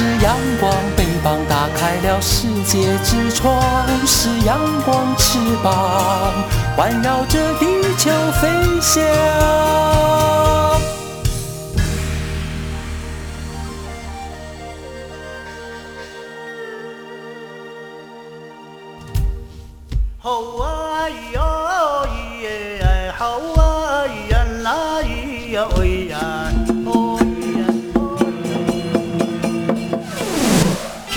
是阳光，翅膀打开了世界之窗；是阳光，翅膀环绕着地球飞翔。好啊，咿呀，咿呀，好啊，咿呀，那咿呀，喂呀。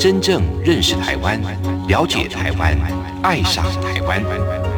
真正认识台湾，了解台湾，爱上台湾。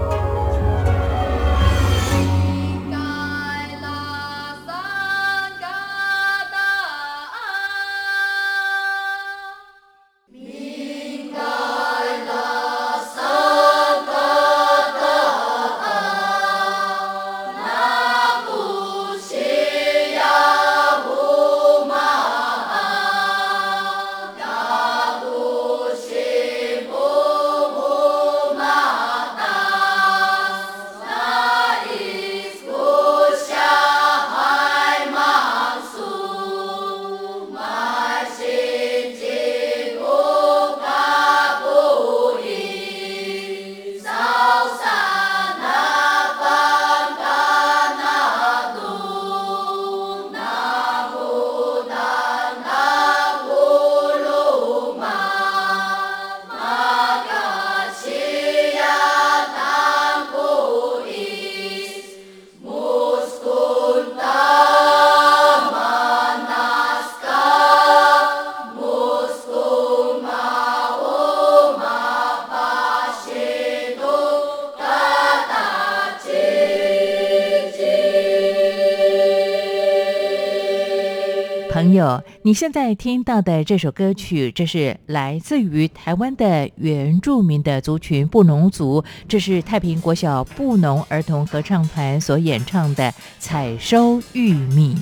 你现在听到的这首歌曲，这是来自于台湾的原住民的族群布农族，这是太平国小布农儿童合唱团所演唱的《采收玉米》。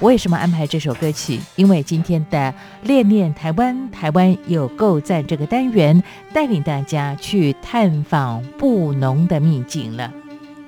为什么安排这首歌曲？因为今天的恋恋台湾，台湾有够赞这个单元，带领大家去探访布农的秘境了。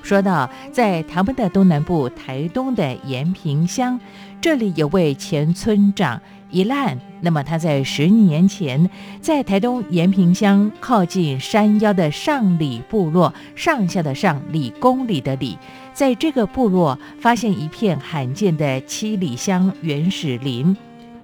说到在台湾的东南部，台东的延平乡。这里有位前村长一烂，那么他在十年前在台东延平乡靠近山腰的上里部落，上下的上里公里的里，在这个部落发现一片罕见的七里香原始林。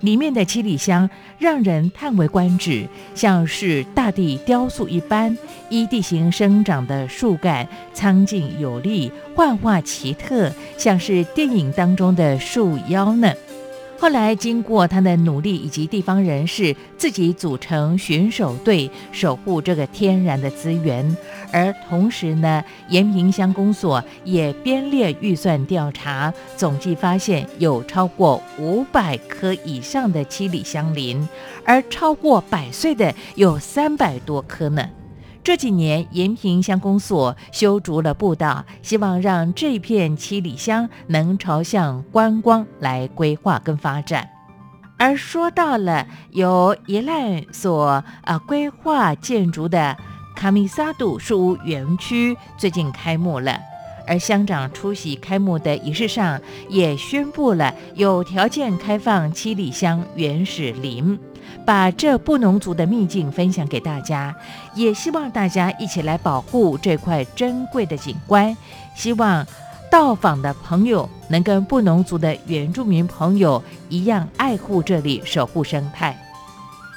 里面的七里香让人叹为观止，像是大地雕塑一般，依地形生长的树干苍劲有力，幻化奇特，像是电影当中的树妖呢。后来经过他的努力，以及地方人士自己组成巡守队，守护这个天然的资源。而同时呢，延平乡公所也编列预算调查，总计发现有超过五百棵以上的七里香林，而超过百岁的有三百多棵呢。这几年，延平乡公所修筑了步道，希望让这片七里乡能朝向观光来规划跟发展。而说到了由宜兰所啊规划建筑的。卡米萨杜书园区最近开幕了，而乡长出席开幕的仪式上，也宣布了有条件开放七里乡原始林，把这布农族的秘境分享给大家，也希望大家一起来保护这块珍贵的景观。希望到访的朋友能跟布农族的原住民朋友一样爱护这里，守护生态。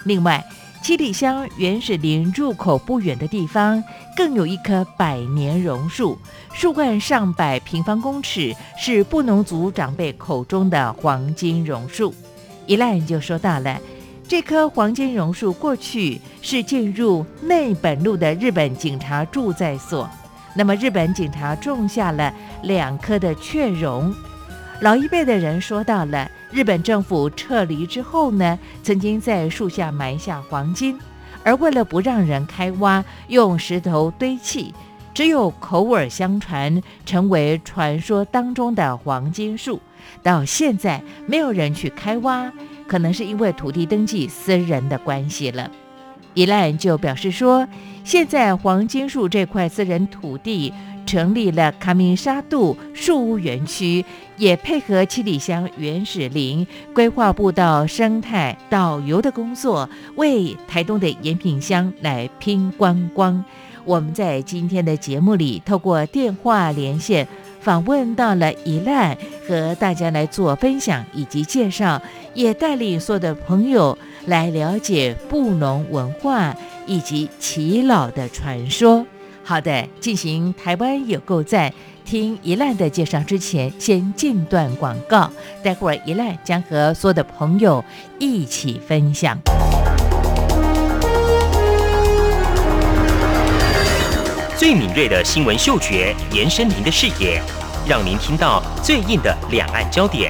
另外。七里乡原始林入口不远的地方，更有一棵百年榕树，树冠上百平方公尺，是布农族长辈口中的黄金榕树。一来就说到了，这棵黄金榕树过去是进入内本路的日本警察住在所，那么日本警察种下了两棵的雀榕。老一辈的人说到了。日本政府撤离之后呢，曾经在树下埋下黄金，而为了不让人开挖，用石头堆砌，只有口耳相传，成为传说当中的黄金树。到现在没有人去开挖，可能是因为土地登记私人的关系了。宜兰就表示说，现在黄金树这块私人土地。成立了卡米沙杜树屋园区，也配合七里乡原始林规划步道、生态导游的工作，为台东的延平乡来拼观光。我们在今天的节目里，透过电话连线访问到了宜兰，和大家来做分享以及介绍，也带领所有的朋友来了解布农文化以及耆老的传说。好的，进行台湾有够赞。听一烂的介绍之前，先进段广告。待会儿一烂将和所有的朋友一起分享。最敏锐的新闻嗅觉，延伸您的视野，让您听到最硬的两岸焦点。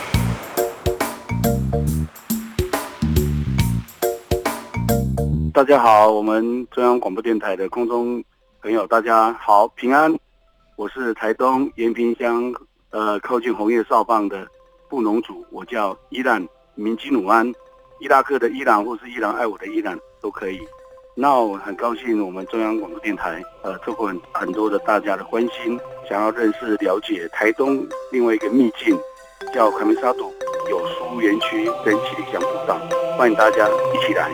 大家好，我们中央广播电台的空中朋友，大家好，平安。我是台东延平乡，呃，靠近红叶哨棒的布农族，我叫伊朗明基努安，伊拉克的伊朗或是伊朗爱我的伊朗都可以。那我很高兴，我们中央广播电台，呃，透过很很多的大家的关心，想要认识了解台东另外一个秘境，叫卡梅沙杜有书园区跟七里香步道，欢迎大家一起来。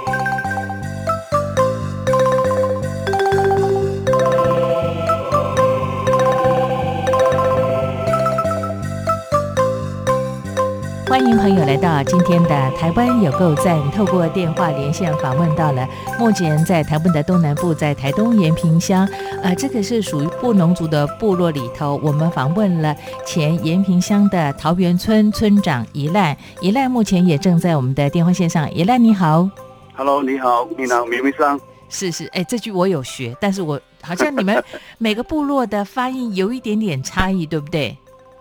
欢迎朋友来到今天的台湾有够赞。透过电话连线访问到了目前在台湾的东南部，在台东延平乡，呃，这个是属于布农族的部落里头。我们访问了前延平乡的桃园村村长宜赖，宜赖目前也正在我们的电话线上。宜赖你好，Hello，你好，你好，明明桑。是是，哎，这句我有学，但是我好像你们每个部落的发音有一点点差异，对不对？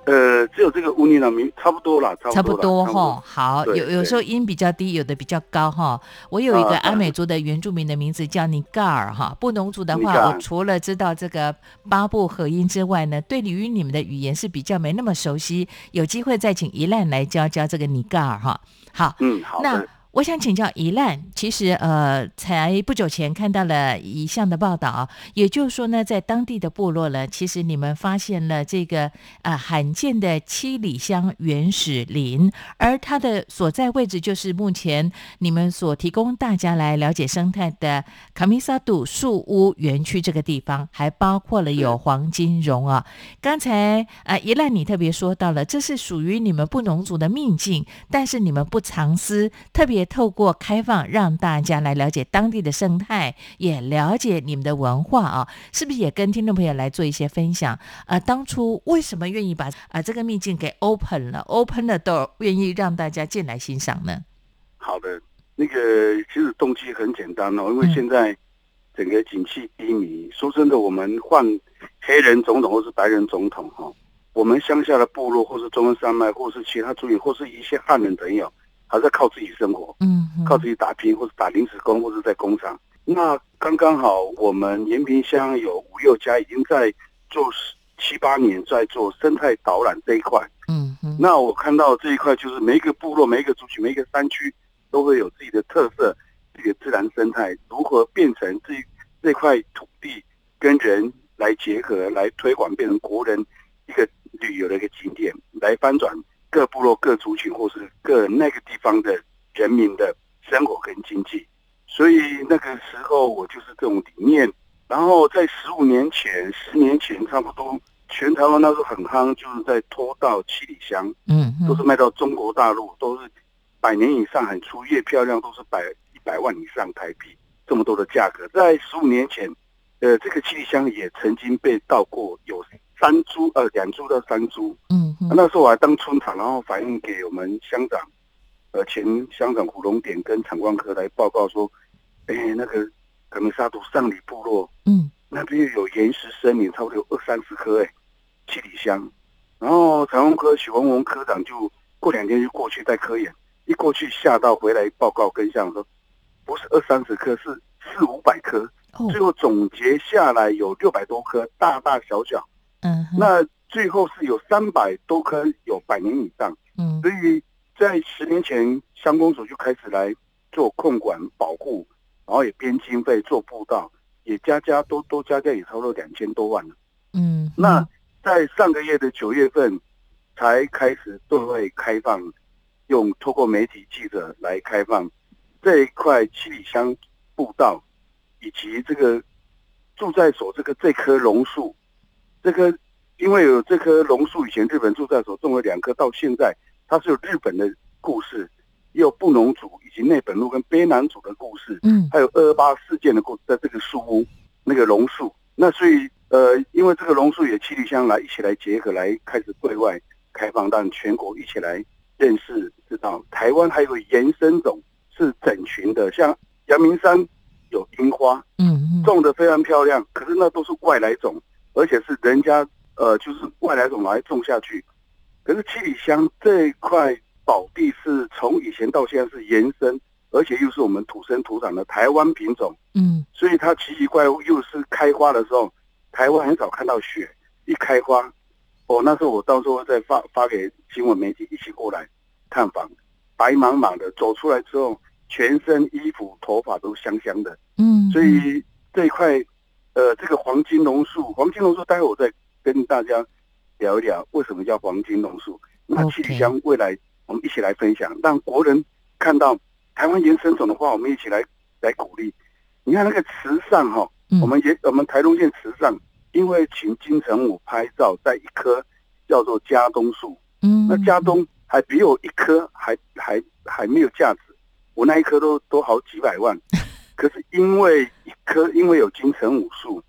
呃，只有这个乌尼朗明差不多了，差不多哈。好，有有时候音比较低，有的比较高哈。我有一个阿美族的原住民的名字叫尼盖尔哈。布农族的话，我除了知道这个八部合音之外呢，对于你们的语言是比较没那么熟悉。有机会再请一烂来教教这个尼盖尔哈。好，嗯，好的。我想请教一兰，其实呃，才不久前看到了一项的报道，也就是说呢，在当地的部落呢，其实你们发现了这个呃罕见的七里香原始林，而它的所在位置就是目前你们所提供大家来了解生态的卡米萨杜树屋园区这个地方，还包括了有黄金荣啊。刚才啊宜兰你特别说到了，这是属于你们布农族的秘境，但是你们不藏私，特别。透过开放，让大家来了解当地的生态，也了解你们的文化啊，是不是也跟听众朋友来做一些分享？呃，当初为什么愿意把啊这个秘境给 open 了，open 了都愿意让大家进来欣赏呢？好的，那个其实动机很简单哦，因为现在整个景气低迷，说真的，我们换黑人总统或是白人总统哈，我们乡下的部落，或是中央山脉，或是其他族裔，或是一些汉人朋友，还在靠自己生活，嗯，靠自己打拼，或者打临时工，或者在工厂。那刚刚好，我们延平乡有五六家已经在做七八年，在做生态导览这一块。嗯，那我看到这一块，就是每一个部落、每一个族群、每一个山区，都会有自己的特色，这个自然生态如何变成这这块土地跟人来结合，来推广，变成国人一个旅游的一个景点，来翻转各部落、各族群或是各那个地方的人民的生活跟经济。所以那个时候我就是这种理念，然后在十五年前、十年前差不多，全台湾那时候很夯，就是在拖到七里香，嗯，都是卖到中国大陆，都是百年以上，很粗越漂亮，都是百一百万以上台币这么多的价格。在十五年前，呃，这个七里香也曾经被盗过，有三株呃两株到三株，嗯，那时候我还当村长，然后反映给我们乡长，呃，前乡长胡龙典跟产官科来报告说。哎，那个可能沙土上里部落，嗯，那边有岩石森林，差不多有二三十棵，哎，七里香。然后长工科许文文科长就过两天就过去带科研，一过去吓到回来报告跟乡长说，不是二三十棵，是四五百棵。最后总结下来有六百多棵，大大小小。嗯，那最后是有三百多棵有百年以上。嗯，所以在十年前乡公所就开始来做控管保护。然后也编经费做步道，也家家都都加加也超过两千多万了。嗯，那在上个月的九月份才开始对外开放，用透过媒体记者来开放这一块七里香步道，以及这个住在所这个这棵榕树，这棵因为有这棵榕树，以前日本驻在所种了两棵，到现在它是有日本的故事。也有布农族以及内本路跟卑南族的故事，嗯，还有二二八事件的故，在这个树屋那个榕树，那所以呃，因为这个榕树也七里香来一起来结合，来开始对外开放，让全国一起来认识，知道台湾还有延伸种是整群的，像阳明山有樱花，嗯，种的非常漂亮，可是那都是外来种，而且是人家呃就是外来种来种下去，可是七里香这一块。宝地是从以前到现在是延伸，而且又是我们土生土长的台湾品种，嗯，所以它奇奇怪怪又是开花的时候，台湾很少看到雪，一开花，哦，那时候我到时候再发发给新闻媒体一起过来探访，白茫茫的走出来之后，全身衣服头发都香香的，嗯，所以这一块，呃，这个黄金榕树，黄金榕树，待会我再跟大家聊一聊为什么叫黄金榕树，那七里香未来。我们一起来分享，让国人看到台湾原生种的话，我们一起来来鼓励。你看那个池上哈，我们也我们台东县池上，因为请金城武拍照，在一棵叫做家东树，嗯，那家东还比我一棵还还还没有价值，我那一棵都都好几百万，可是因为一棵因为有金城武树，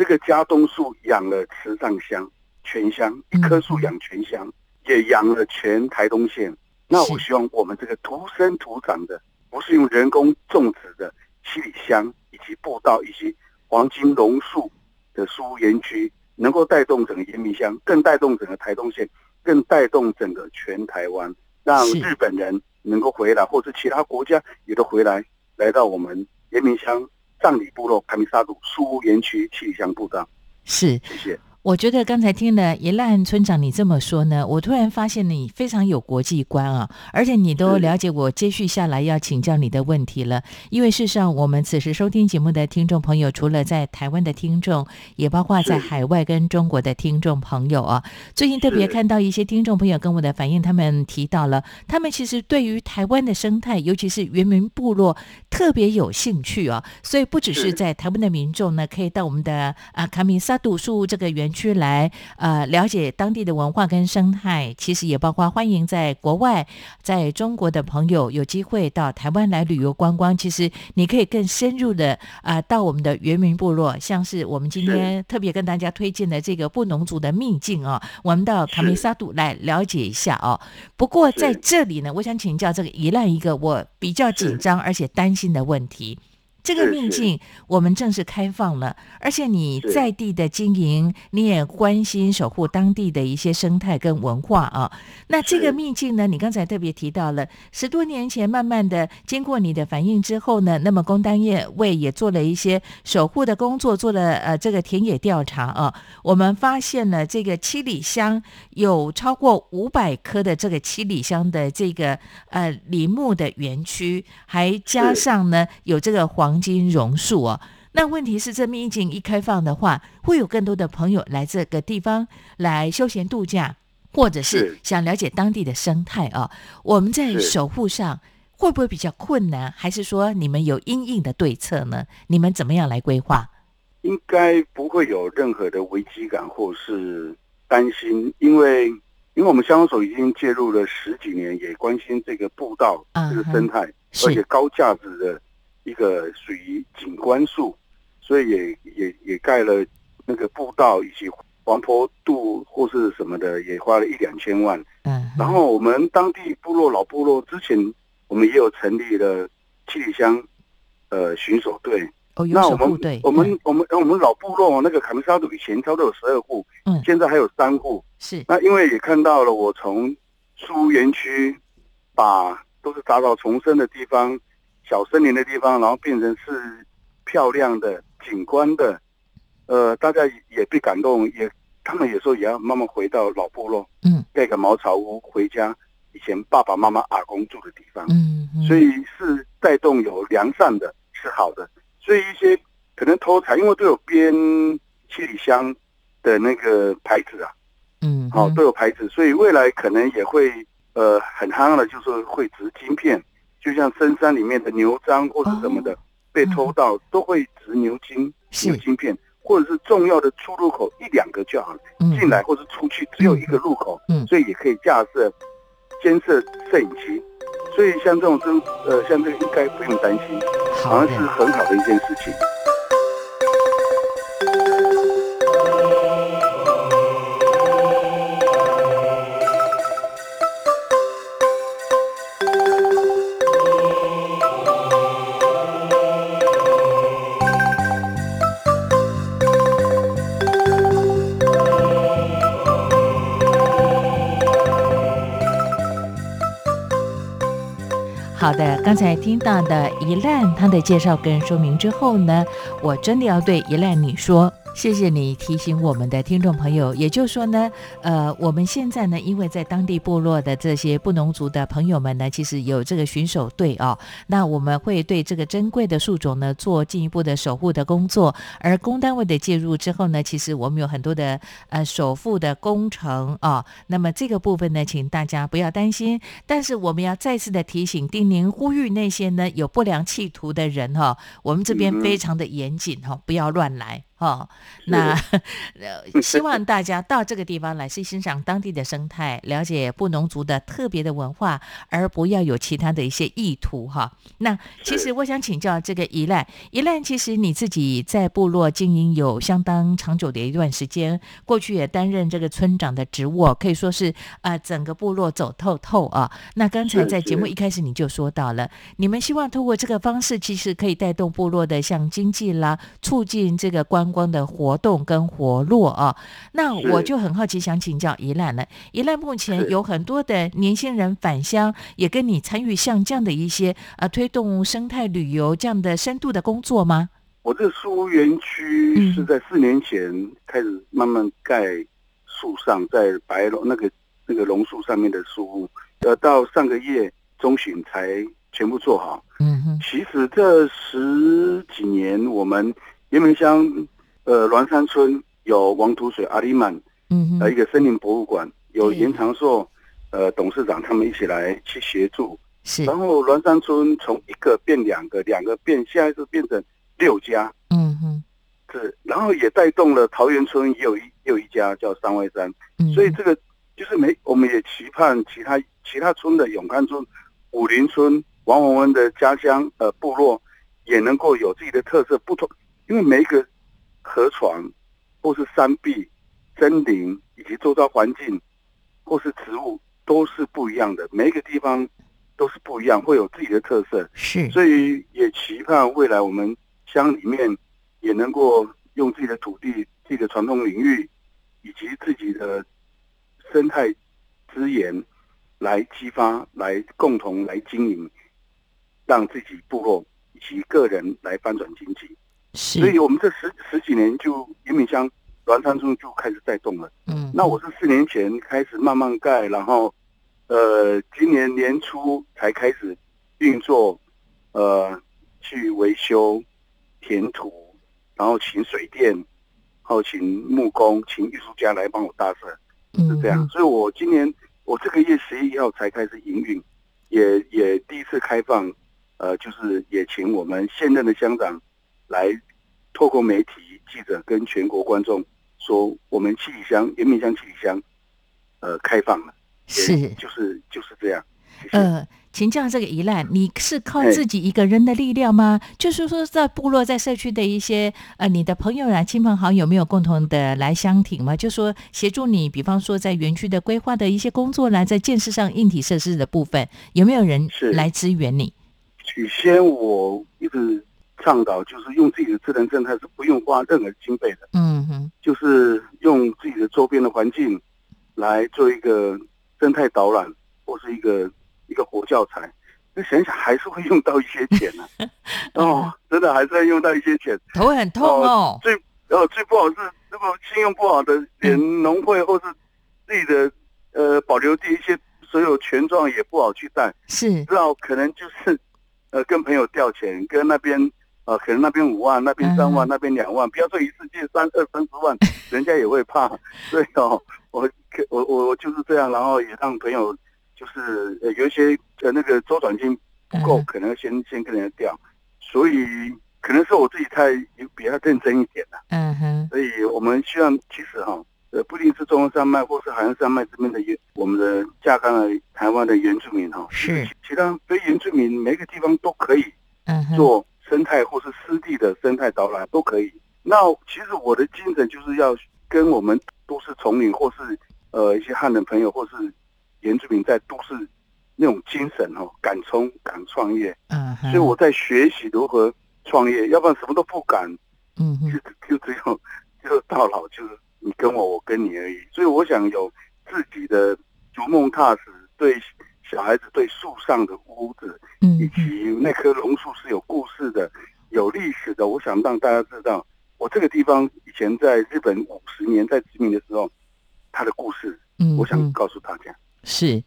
这个家东树养了池上乡全乡，一棵树养全乡。也养了全台东县，那我希望我们这个土生土长的，不是用人工种植的七里香以及步道以及黄金榕树的树屋园区，能够带动整个延明乡，更带动整个台东县，更带动整个全台湾，让日本人能够回来，或者其他国家也都回来，来到我们延明乡藏里部落卡米沙杜树屋园区气象部长。是，谢谢。我觉得刚才听了一烂村长你这么说呢，我突然发现你非常有国际观啊，而且你都了解我接续下来要请教你的问题了。因为事实上，我们此时收听节目的听众朋友，除了在台湾的听众，也包括在海外跟中国的听众朋友啊。最近特别看到一些听众朋友跟我的反应，他们提到了，他们其实对于台湾的生态，尤其是原民部落特别有兴趣啊。所以不只是在台湾的民众呢，可以到我们的啊卡米萨杜树这个园。区来呃了解当地的文化跟生态，其实也包括欢迎在国外在中国的朋友有机会到台湾来旅游观光。其实你可以更深入的啊到我们的原民部落，像是我们今天特别跟大家推荐的这个布农族的秘境啊，我们到卡梅沙杜来了解一下哦。不过在这里呢，我想请教这个宜兰一个我比较紧张而且担心的问题。这个秘境我们正式开放了，而且你在地的经营，你也关心守护当地的一些生态跟文化啊。那这个秘境呢，你刚才特别提到了，十多年前慢慢的经过你的反应之后呢，那么工单业位也做了一些守护的工作，做了呃这个田野调查啊，我们发现了这个七里香有超过五百棵的这个七里香的这个呃林木的园区，还加上呢有这个黄。黄金榕树哦，那问题是这秘境一开放的话，会有更多的朋友来这个地方来休闲度假，或者是想了解当地的生态哦。我们在守护上会不会比较困难？还是说你们有应应的对策呢？你们怎么样来规划？应该不会有任何的危机感或是担心，因为因为我们香港所已经介入了十几年，也关心这个步道这个生态，而且高价值的。一个属于景观树，所以也也也盖了那个步道以及黄坡渡或是什么的，也花了一两千万。嗯，然后我们当地部落老部落之前，我们也有成立了七里乡呃巡守队。哦，那我们我们我们我们老部落那个卡梅沙杜以前差不多有十二户，嗯，现在还有三户。是，那因为也看到了，我从树园区把都是杂草丛生的地方。小森林的地方，然后变成是漂亮的景观的，呃，大家也被感动，也他们也说也要慢慢回到老部落，嗯，盖个茅草屋回家，以前爸爸妈妈阿公住的地方，嗯，所以是带动有良善的，是好的，所以一些可能偷采，因为都有编七里香的那个牌子啊，嗯，好都有牌子，所以未来可能也会呃很夯的，就是会植晶片。就像深山里面的牛樟或者什么的被偷到，都会植牛筋、牛筋片，或者是重要的出入口一两个就好了。进来或者出去只有一个入口，所以也可以架设监测摄影机。所以像这种真呃，像这个应该不用担心，好像是很好的一件事情。好的，刚才听到的一烂他的介绍跟说明之后呢，我真的要对一烂你说。谢谢你提醒我们的听众朋友，也就是说呢，呃，我们现在呢，因为在当地部落的这些布农族的朋友们呢，其实有这个巡守队哦，那我们会对这个珍贵的树种呢做进一步的守护的工作。而公单位的介入之后呢，其实我们有很多的呃守护的工程啊。那么这个部分呢，请大家不要担心，但是我们要再次的提醒、叮咛、呼吁那些呢有不良企图的人哈，我们这边非常的严谨哈，不要乱来。哦，那希望大家到这个地方来，是欣赏当地的生态，了解布农族的特别的文化，而不要有其他的一些意图哈。那其实我想请教这个宜兰，宜兰其实你自己在部落经营有相当长久的一段时间，过去也担任这个村长的职务，可以说是啊整个部落走透透啊。那刚才在节目一开始你就说到了，你们希望通过这个方式，其实可以带动部落的像经济啦，促进这个关。光的活动跟活络啊，那我就很好奇，想请教宜兰了。宜兰目前有很多的年轻人返乡，也跟你参与像这样的一些啊推动生态旅游这样的深度的工作吗？我这个树屋园区是在四年前开始慢慢盖树上，在白龙那个那个榕树上面的树屋，呃，到上个月中旬才全部做好。嗯哼，其实这十几年我们延门乡。呃，栾山村有王土水、阿里曼，嗯，呃，一个森林博物馆，有严长寿，呃，董事长他们一起来去协助，是。然后栾山村从一个变两个，两个变，现在是变成六家，嗯哼，是。然后也带动了桃园村也有一有一家叫三外山，所以这个就是没，我们也期盼其他其他村的永康村、武林村、王洪文的家乡呃部落也能够有自己的特色，不同，因为每一个。河床，或是山壁、森林以及周遭环境，或是植物，都是不一样的。每一个地方都是不一样。会有自己的特色。是，所以也期盼未来我们乡里面也能够用自己的土地、自己的传统领域以及自己的生态资源来激发、来共同来经营，让自己部落以及个人来翻转经济。是，所以我们这十十几年就云敏乡栾山村就开始在动了。嗯，那我是四年前开始慢慢盖，然后。呃，今年年初才开始运作，呃，去维修、填土，然后请水电，然后请木工、请艺术家来帮我搭设，是这样。所以我今年我这个月十一号才开始营运，也也第一次开放，呃，就是也请我们现任的乡长来透过媒体记者跟全国观众说，我们七里乡延平乡七里乡，呃，开放了。是，就是就是这样。呃，请教这个宜兰，你是靠自己一个人的力量吗？就是说，在部落、在社区的一些呃，你的朋友啊、亲朋好友，没有共同的来相挺吗？就说协助你，比方说在园区的规划的一些工作呢，在建设上硬体设施的部分，有没有人来支援你？起先我一直倡导，就是用自己的智能生态是不用花任何经费的。嗯哼，就是用自己的周边的环境来做一个。生态导览或是一个一个活教材，那想想还是会用到一些钱呢。哦，真的还是要用到一些钱，头很痛哦。最呃最不好是，如果信用不好的，连农会或是自己的呃保留地一些所有权状也不好去带。是，知道可能就是呃跟朋友调钱，跟那边呃可能那边五万，那边三万，那边两万，不要说一次借三二三十万，人家也会怕。所以哦，我。我我我就是这样，然后也让朋友就是呃有一些呃那个周转金不够，可能先先跟人家调，所以可能是我自己太比较认真一点了。嗯哼，所以我们希望其实哈呃不一定是中央山脉或是海洋山脉这边的原我们的架干的台湾的原住民哈，是其他非原住民每个地方都可以做生态或是湿地的生态导览都可以。那其实我的精神就是要跟我们都市丛林或是呃，一些汉人朋友或是原住民在都市那种精神哦，敢冲敢创业，嗯，所以我在学习如何创业，要不然什么都不敢，嗯，就就只有就到老就是你跟我，我跟你而已。所以我想有自己的逐梦踏实，对小孩子对树上的屋子，嗯，以及那棵榕树是有故事的、有历史的。我想让大家知道，我这个地方以前在日本五十年在殖民的时候。他的故事，嗯，我想告诉大家是。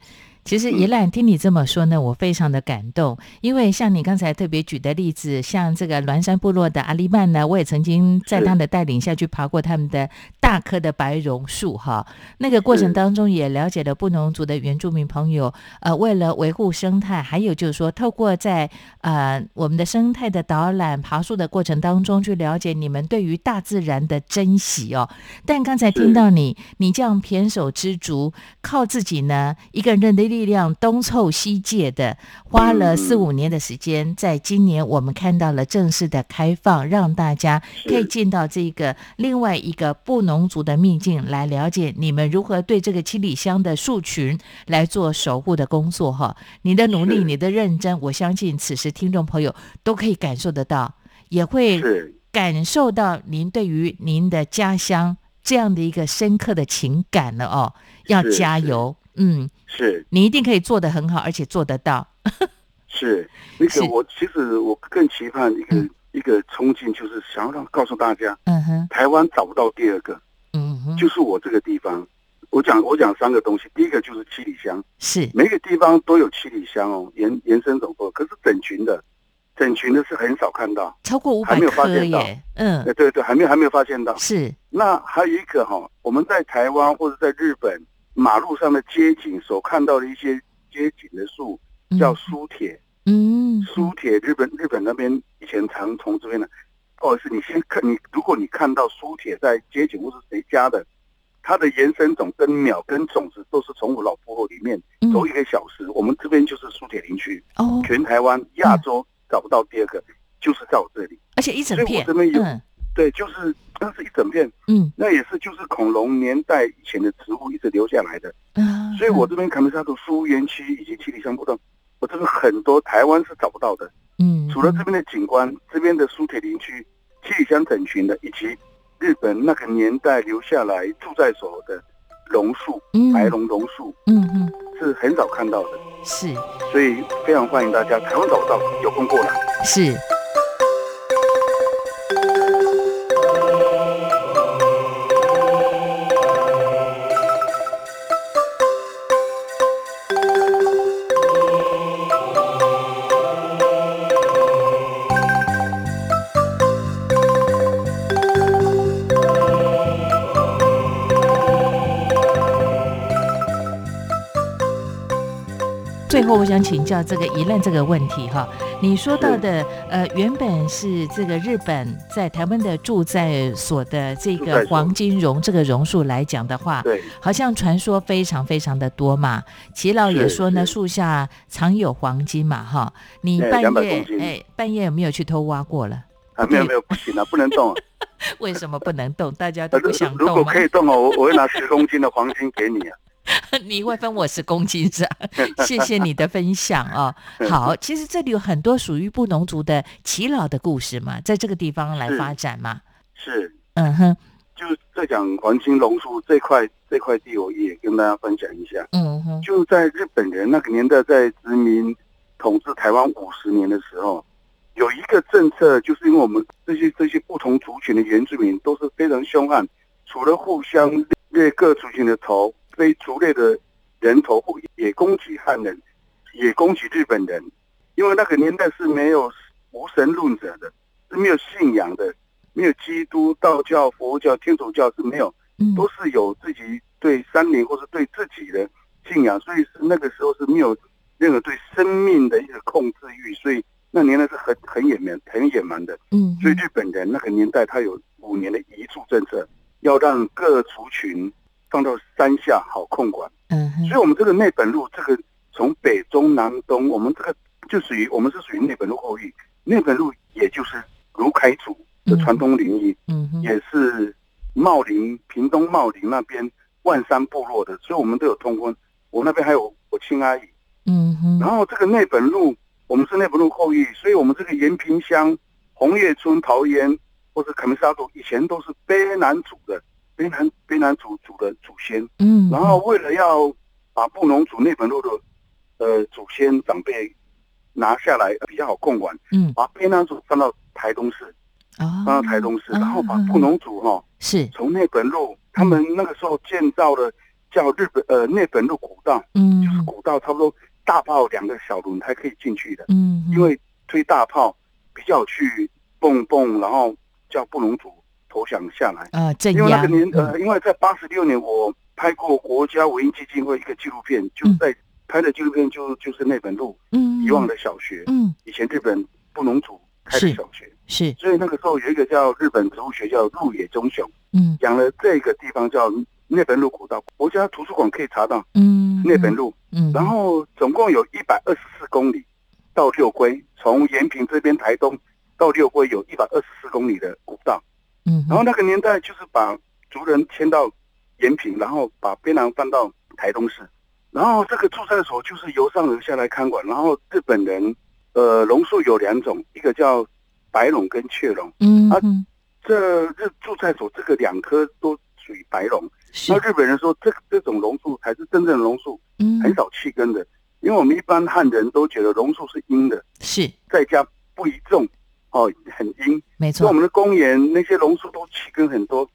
其实一兰听你这么说呢，我非常的感动，因为像你刚才特别举的例子，像这个栾山部落的阿丽曼呢，我也曾经在他的带领下去爬过他们的大棵的白榕树哈。那个过程当中也了解了布农族的原住民朋友，呃，为了维护生态，还有就是说透过在呃我们的生态的导览爬树的过程当中去了解你们对于大自然的珍惜哦。但刚才听到你你这样胼手知足，靠自己呢一个人的。力量东凑西借的，花了四五年的时间，在今年我们看到了正式的开放，让大家可以进到这个另外一个布农族的秘境来了解你们如何对这个七里香的树群来做守护的工作。哈，你的努力，你的认真，我相信此时听众朋友都可以感受得到，也会感受到您对于您的家乡这样的一个深刻的情感了哦。要加油，嗯。是你一定可以做得很好，而且做得到。是那个我其实我更期盼一个一个冲劲，就是想要让告诉大家，嗯哼，台湾找不到第二个，嗯哼，就是我这个地方。我讲我讲三个东西，第一个就是七里香，是每个地方都有七里香哦，延延伸走过，可是整群的，整群的是很少看到，超过五百颗耶，嗯，对对，还没有还没有发现到。是那还有一个哈，我们在台湾或者在日本。马路上的街景所看到的一些街景的树叫苏铁，嗯，苏铁日本日本那边以前常从这边的，或者是你先看你，如果你看到苏铁在街景或是谁家的，它的延伸种跟苗跟种子都是从我老婆婆里面走一个小时，我们这边就是苏铁林区，哦，全台湾亚洲找不到第二个，就是在我这里，而且一整片，这边有，对，就是。那是一整片，嗯，那也是就是恐龙年代以前的植物一直留下来的，啊，所以我这边卡梅沙图书园区以及七里香步道，我这个很多台湾是找不到的。嗯，除了这边的景观，这边的苏铁林区七里香整群的，以及日本那个年代留下来住在所的榕树，白龙榕树，嗯嗯，是很少看到的。是，所以非常欢迎大家，台湾找不到，有空过来。是。后，我想请教这个疑难这个问题哈，你说到的呃，原本是这个日本在台湾的住在所的这个黄金榕这个榕树来讲的话，对，好像传说非常非常的多嘛。齐老也说呢，树下藏有黄金嘛哈。你半夜哎，半夜有没有去偷挖过了？啊，没有没有，不行啊，不能动。为什么不能动？大家都不想动如果可以动哦，我我会拿十公斤的黄金给你啊。你会分我是公斤是？谢谢你的分享哦。好，其实这里有很多属于布农族的耆老的故事嘛，在这个地方来发展嘛。是，嗯哼，就在讲黄金榕树这块这块地，我也跟大家分享一下。嗯哼，就在日本人那个年代，在殖民统治台湾五十年的时候，有一个政策，就是因为我们这些这些不同族群的原住民都是非常凶悍，除了互相掠各族群的头。非族类的人头户也攻击汉人，也攻击日本人，因为那个年代是没有无神论者的，是没有信仰的，没有基督、道教、佛教、天主教是没有，都是有自己对山林或是对自己的信仰，所以是那个时候是没有任何对生命的一个控制欲，所以那年代是很很野蛮、很野蛮的。嗯，所以日本人那个年代他有五年的移住政策，要让各族群。放到山下好控管，嗯，所以我们这个内本路，这个从北中南东，我们这个就属于我们是属于内本路后裔。内本路也就是卢凯族的传统领域，嗯，也是茂林屏东茂林那边万山部落的，所以我们都有通婚。我那边还有我亲阿姨，嗯哼。然后这个内本路，我们是内本路后裔，所以我们这个延平乡红叶村桃园或者凯门沙渡以前都是卑南族的。卑南卑南族族的祖先，嗯，然后为了要把布农族内本路的呃祖先长辈拿下来比较好控管，嗯，把卑南族放到台东市，啊，放到台东市，然后把布农族哈是。从内本路，他们那个时候建造的叫日本呃内本路古道，嗯，就是古道差不多大炮两个小轮胎可以进去的，嗯，因为推大炮比较去蹦蹦，然后叫布农族。投降下来。啊！因为那个年呃，因为在八十六年，我拍过国家文艺基金会一个纪录片，就在拍的纪录片就就是那本路嗯。遗忘的小学，嗯，以前日本布农族开的小学，是，所以那个时候有一个叫日本植物学叫鹿野忠雄，嗯，养了这个地方叫那本路古道，国家图书馆可以查到，嗯，那本路，嗯，然后总共有一百二十四公里到六龟，从延平这边台东到六龟有一百二十四公里的古道。嗯，然后那个年代就是把族人迁到延平，然后把槟榔搬到台东市，然后这个驻在所就是由上而下来看管。然后日本人，呃，榕树有两种，一个叫白榕跟雀榕。嗯，啊，这日驻在所这个两棵都属于白榕。那日本人说，这这种榕树才是真正的榕树，嗯，很少气根的，因为我们一般汉人都觉得榕树是阴的，是在家不宜种。哦，很阴，没错。我们的公园那些榕树都气根很多，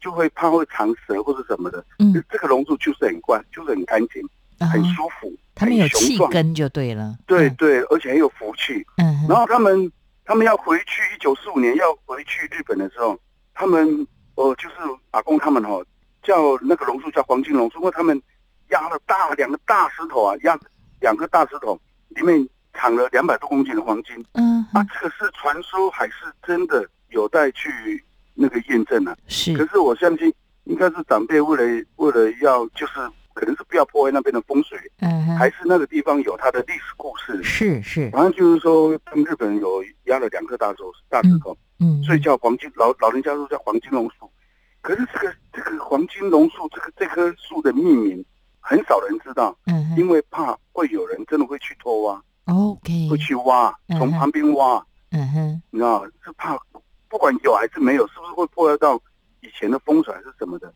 就会怕会长蛇或者什么的。嗯，这个榕树就是很乖，就是很干净，很舒服。他们有气根就对了。对对，而且很有福气。嗯。然后他们他们要回去，一九四五年要回去日本的时候，他们呃就是阿公他们哈叫那个榕树叫黄金榕树，因为他们压了大两个大石头啊，压两个大石头里面。藏了两百多公斤的黄金，嗯，啊，这个是传说还是真的？有待去那个验证呢。是，可是我相信应该是长辈为了为了要，就是可能是不要破坏那边的风水，嗯，还是那个地方有它的历史故事。是是，反正就是说，他们日本人有压了两颗大石大石头，嗯，所以叫黄金老老人家说叫黄金榕树。可是这个这个黄金榕树这个这棵树的命名很少人知道，嗯，因为怕会有人真的会去偷挖。OK，会去挖，从旁边挖，嗯哼，你知道，是怕不管有还是没有，是不是会破坏到以前的风水还是什么的？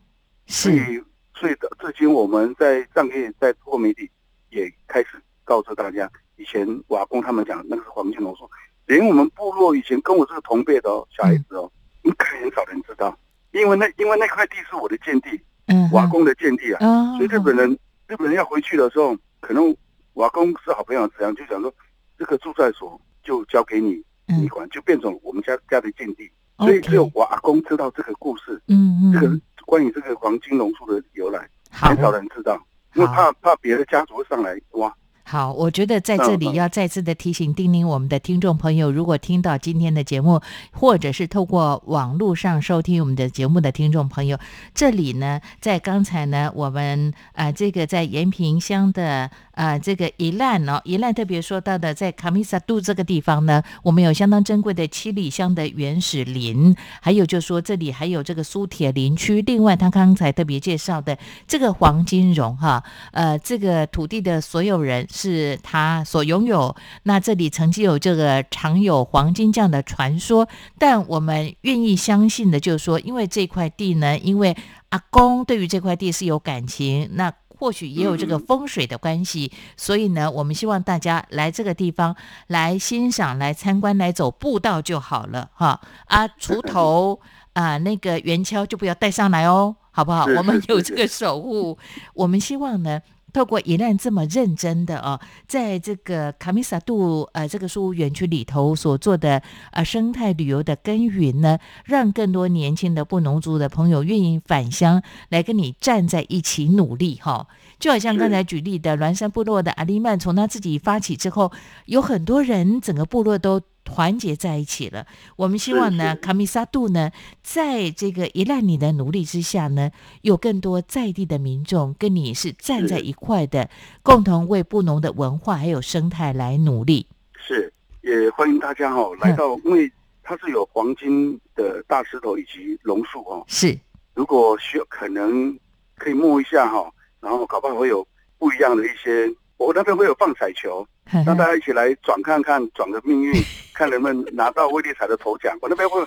所以，所以至今我们在上个月在做媒体也开始告诉大家，以前瓦工他们讲那个是黄金龙树，连我们部落以前跟我这个同辈的小孩子哦，应该很少人知道，因为那因为那块地是我的建地，嗯，瓦工的建地啊，所以日本人日本人要回去的时候，可能瓦工是好朋友，这样就想说这个住宅所就交给你你管，就变成我们家家的禁地。所以只有我阿公知道这个故事，嗯嗯，这个关于这个黄金榕树的由来，很少人知道，因为怕怕别的家族会上来挖。好，我觉得在这里要再次的提醒、叮咛我们的听众朋友，如果听到今天的节目，或者是透过网络上收听我们的节目的听众朋友，这里呢，在刚才呢，我们啊，这个在延平乡的啊，这个宜兰哦，宜兰特别说到的，在卡米萨杜这个地方呢，我们有相当珍贵的七里香的原始林，还有就是说这里还有这个苏铁林区。另外，他刚才特别介绍的这个黄金荣哈，呃，这个土地的所有人。是他所拥有。那这里曾经有这个常有黄金这样的传说，但我们愿意相信的，就是说，因为这块地呢，因为阿公对于这块地是有感情，那或许也有这个风水的关系，所以呢，我们希望大家来这个地方来欣赏、来参观、来走步道就好了哈。啊，锄头啊，那个圆锹就不要带上来哦，好不好？我们有这个守护，我们希望呢。透过宜兰这么认真的啊，在这个卡米萨杜呃这个树屋园区里头所做的呃生态旅游的耕耘呢，让更多年轻的布农族的朋友愿意返乡来跟你站在一起努力哈。就好像刚才举例的峦山部落的阿利曼，从他自己发起之后，有很多人整个部落都。团结在一起了。我们希望呢，卡米萨杜呢，在这个一烂你的努力之下呢，有更多在地的民众跟你是站在一块的，共同为布农的文化还有生态来努力。是，也欢迎大家哈来到，因为它是有黄金的大石头以及榕树哦。是，如果需要，可能可以摸一下哈，然后搞不好会有不一样的一些。我那边会有放彩球，让大家一起来转看看，转个命运，看能不能拿到威力彩的头奖。我那边会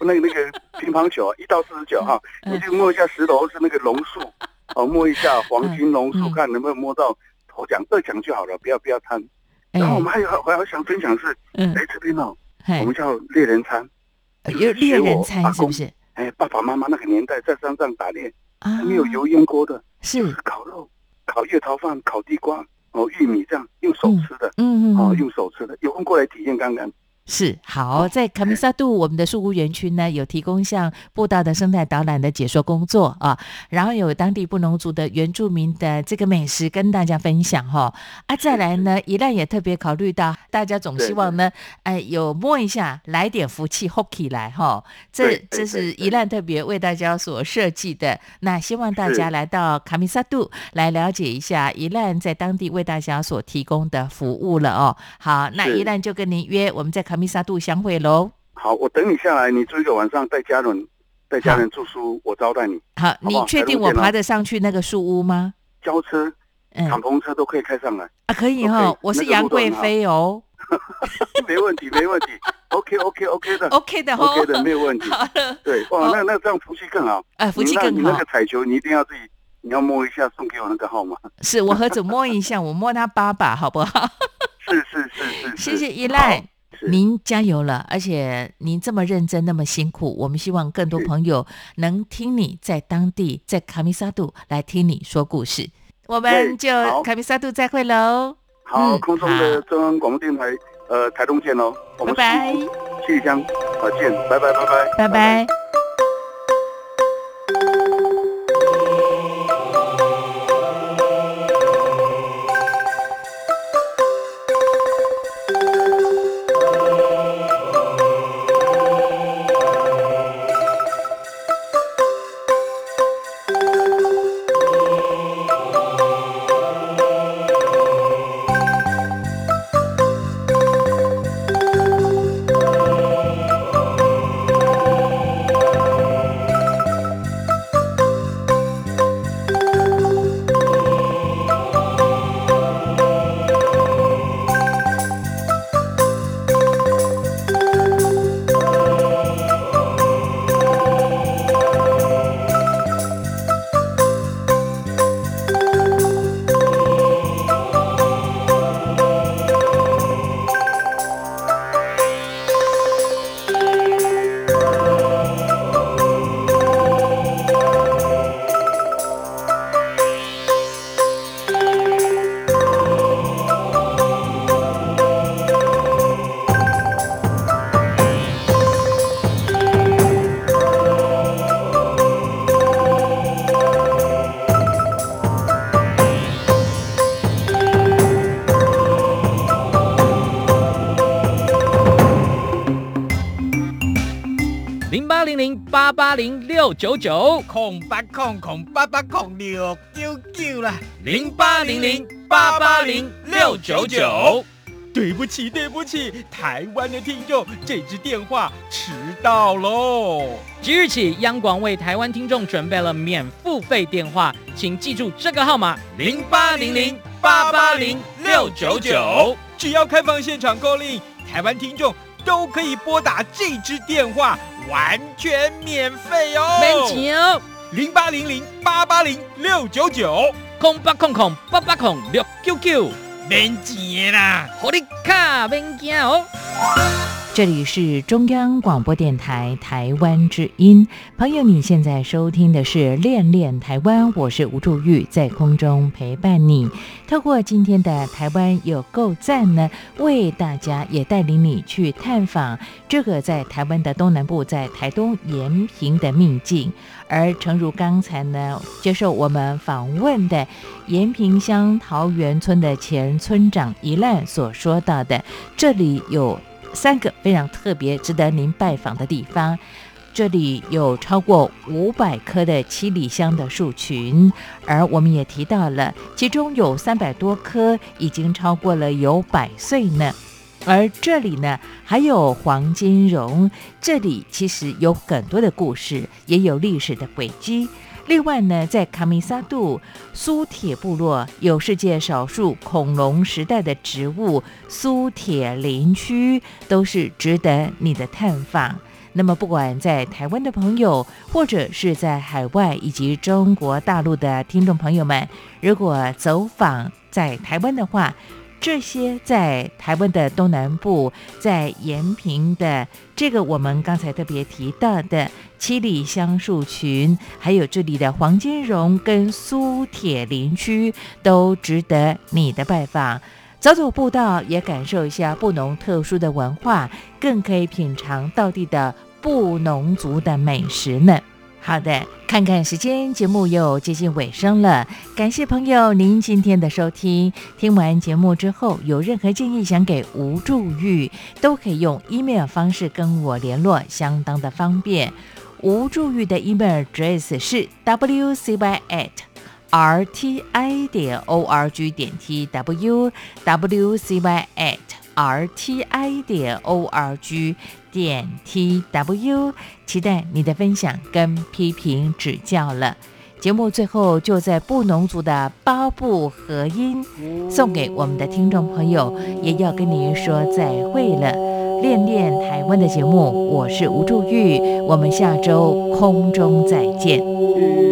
那个那个乒乓球，一到四十九号，你就摸一下石头是那个榕树，哦，摸一下黄金榕树，看能不能摸到头奖，二奖就好了，不要不要贪。然后我们还有还要想分享是，哎这边哦，我们叫猎人餐，有猎人餐是不是？哎，爸爸妈妈那个年代在山上打猎，没有油烟锅的，是烤肉、烤月桃饭、烤地瓜。哦，玉米这样用手吃的，嗯嗯，哦，用手吃的，有空过来体验看看。是好，在卡米萨杜我们的树屋园区呢，有提供像步道的生态导览的解说工作啊，然后有当地布农族的原住民的这个美食跟大家分享哈啊，再来呢，一兰也特别考虑到大家总希望呢，哎，有摸一下来点福气 hockey 来哈，这这是一兰特别为大家所设计的，那希望大家来到卡米萨杜来了解一下一兰在当地为大家所提供的服务了哦。好，那一兰就跟您约，我们在卡。米沙度相会喽！好，我等你下来，你住一个晚上，带家人，带家人住书，我招待你。好，你确定我爬得上去那个树屋吗？轿车、敞篷车都可以开上来啊，可以哈，我是杨贵妃哦。没问题，没问题，OK，OK，OK 的，OK 的，OK 的，没有问题。对，哇，那那这样福气更好哎，福气更好。你那个彩球，你一定要自己，你要摸一下，送给我那个号码。是我何止摸一下，我摸他八把，好不好？是是是是，谢谢依赖，您加油了，而且您这么认真，那么辛苦，我们希望更多朋友能听你在当地，在卡米沙杜来听你说故事。我们就卡米沙杜再会喽。好，空中的中央广播电台，呃，台东见喽。拜拜，七里香，好见，拜拜拜拜，拜拜。零八八零六九九，空八空空八八空六九九啦，零八零零八八零六九九。对不起，对不起，台湾的听众，这支电话迟到喽。即日起，央广为台湾听众准备了免付费电话，请记住这个号码：零八零零八八零六九九。只要开放现场购令，台湾听众都可以拨打这支电话，完全免费哦。免钱哦，零八零零八八零六九九，空八空空八八空六九九。免钱啦，好你卡免惊哦。这里是中央广播电台台湾之音，朋友，你现在收听的是《恋恋台湾》，我是吴祝玉，在空中陪伴你。透过今天的台湾有够赞呢，为大家也带领你去探访这个在台湾的东南部，在台东延平的秘境。而诚如刚才呢，接受我们访问的延平乡桃园村的前村长一烂所说到的，这里有。三个非常特别、值得您拜访的地方，这里有超过五百棵的七里香的树群，而我们也提到了，其中有三百多棵已经超过了有百岁呢。而这里呢，还有黄金榕，这里其实有很多的故事，也有历史的轨迹。另外呢，在卡米萨杜苏铁部落有世界少数恐龙时代的植物苏铁林区，都是值得你的探访。那么，不管在台湾的朋友，或者是在海外以及中国大陆的听众朋友们，如果走访在台湾的话，这些在台湾的东南部，在延平的这个我们刚才特别提到的七里香树群，还有这里的黄金榕跟苏铁林区，都值得你的拜访。走走步道，也感受一下布农特殊的文化，更可以品尝当地的布农族的美食呢。好的，看看时间，节目又接近尾声了。感谢朋友您今天的收听。听完节目之后，有任何建议想给吴祝玉，都可以用 email 方式跟我联络，相当的方便。吴祝玉的 email address 是 wcy at rti 点 org 点 tw wcy at rti 点 org。点 t w，期待你的分享跟批评指教了。节目最后就在布农族的八部合音送给我们的听众朋友，也要跟您说再会了。恋恋台湾的节目，我是吴祝玉，我们下周空中再见。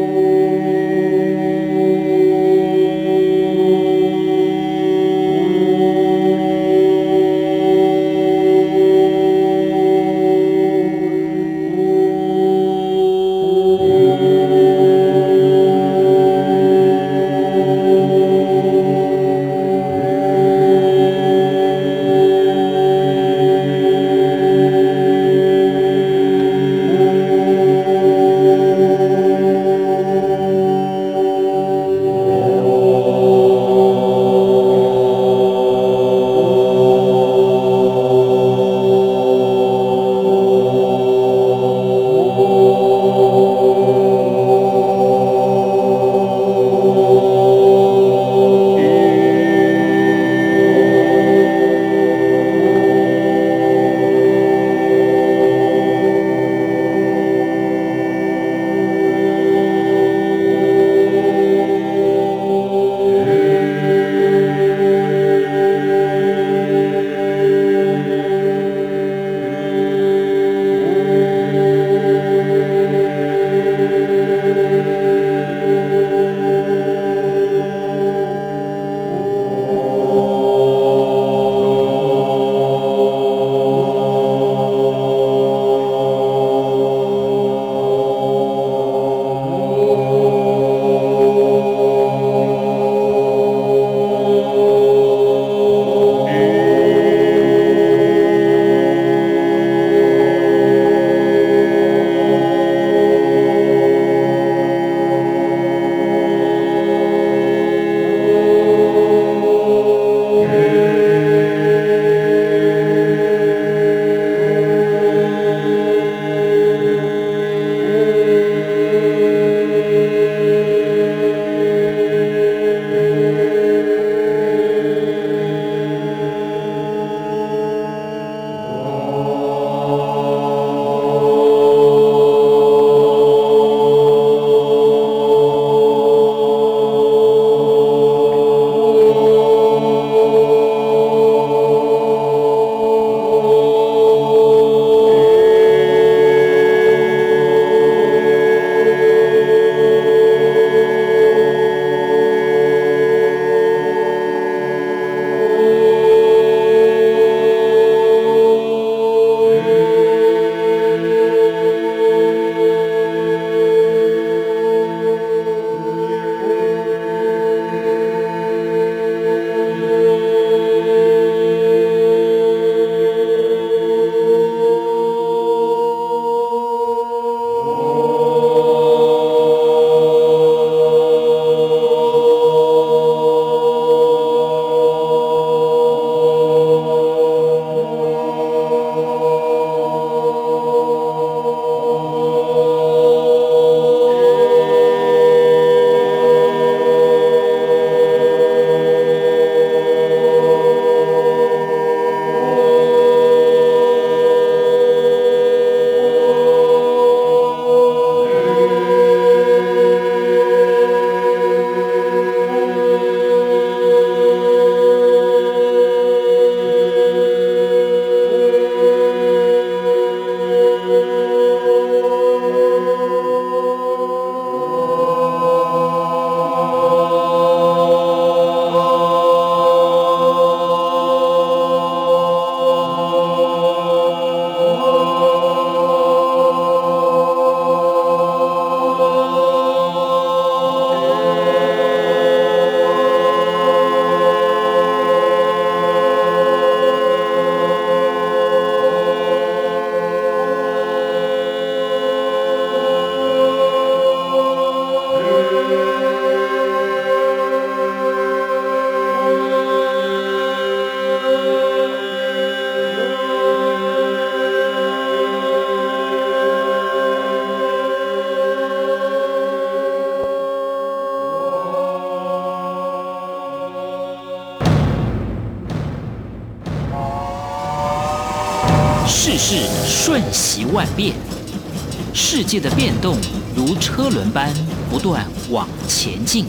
界的变动如车轮般不断往前进。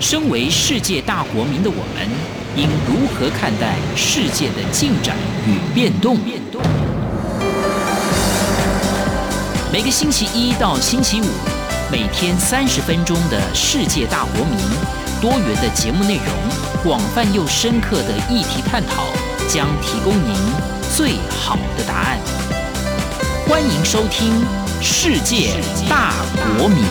身为世界大国民的我们，应如何看待世界的进展与变动？每个星期一到星期五，每天三十分钟的世界大国民，多元的节目内容，广泛又深刻的议题探讨，将提供您最好的答案。欢迎收听《世界大国民》。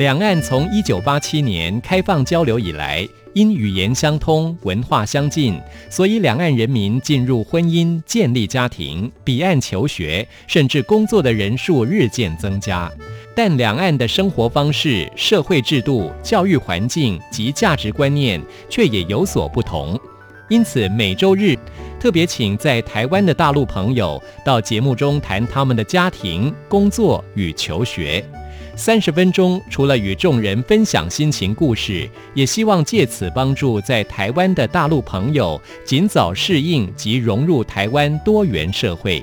两岸从一九八七年开放交流以来，因语言相通、文化相近，所以两岸人民进入婚姻、建立家庭、彼岸求学，甚至工作的人数日渐增加。但两岸的生活方式、社会制度、教育环境及价值观念却也有所不同。因此，每周日特别请在台湾的大陆朋友到节目中谈他们的家庭、工作与求学。三十分钟，除了与众人分享心情故事，也希望借此帮助在台湾的大陆朋友尽早适应及融入台湾多元社会。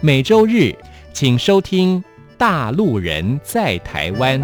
每周日，请收听《大陆人在台湾》。